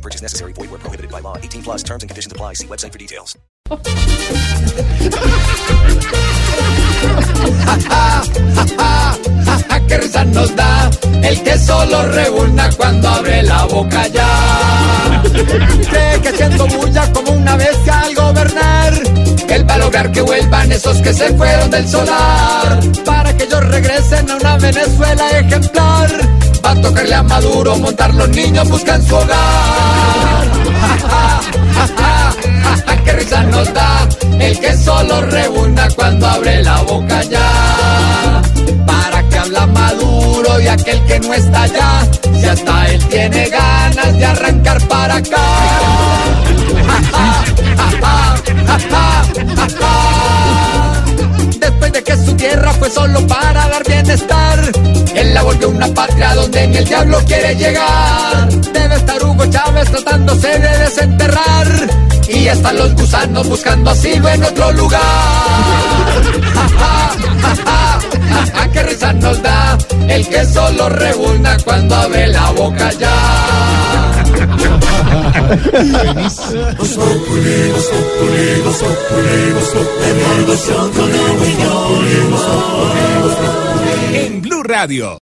No purchase necessary. Void where prohibited by law. 18 plus terms and conditions apply. See website for details. ¡Qué risa nos da! El que solo rebulna cuando abre la boca ya. Cree que haciendo bulla como una bestia al gobernar. Él va a lograr que vuelvan esos que se fueron del solar. Para que ellos regresen a una Venezuela ejemplar. Va a tocarle a Maduro, montar los niños buscan su hogar. El que solo rebunda cuando abre la boca ya. ¿Para que habla Maduro y aquel que no está allá? Si hasta él tiene ganas de arrancar para acá. Después de que su tierra fue solo para dar bienestar, él la volvió una patria donde ni el diablo quiere llegar. Debe estar Hugo Chávez tratándose de desenterrar. Y están los gusanos buscando asilo en otro lugar. Ja, qué risa nos da el que solo rebunda cuando abre la boca ya. En Blue Radio.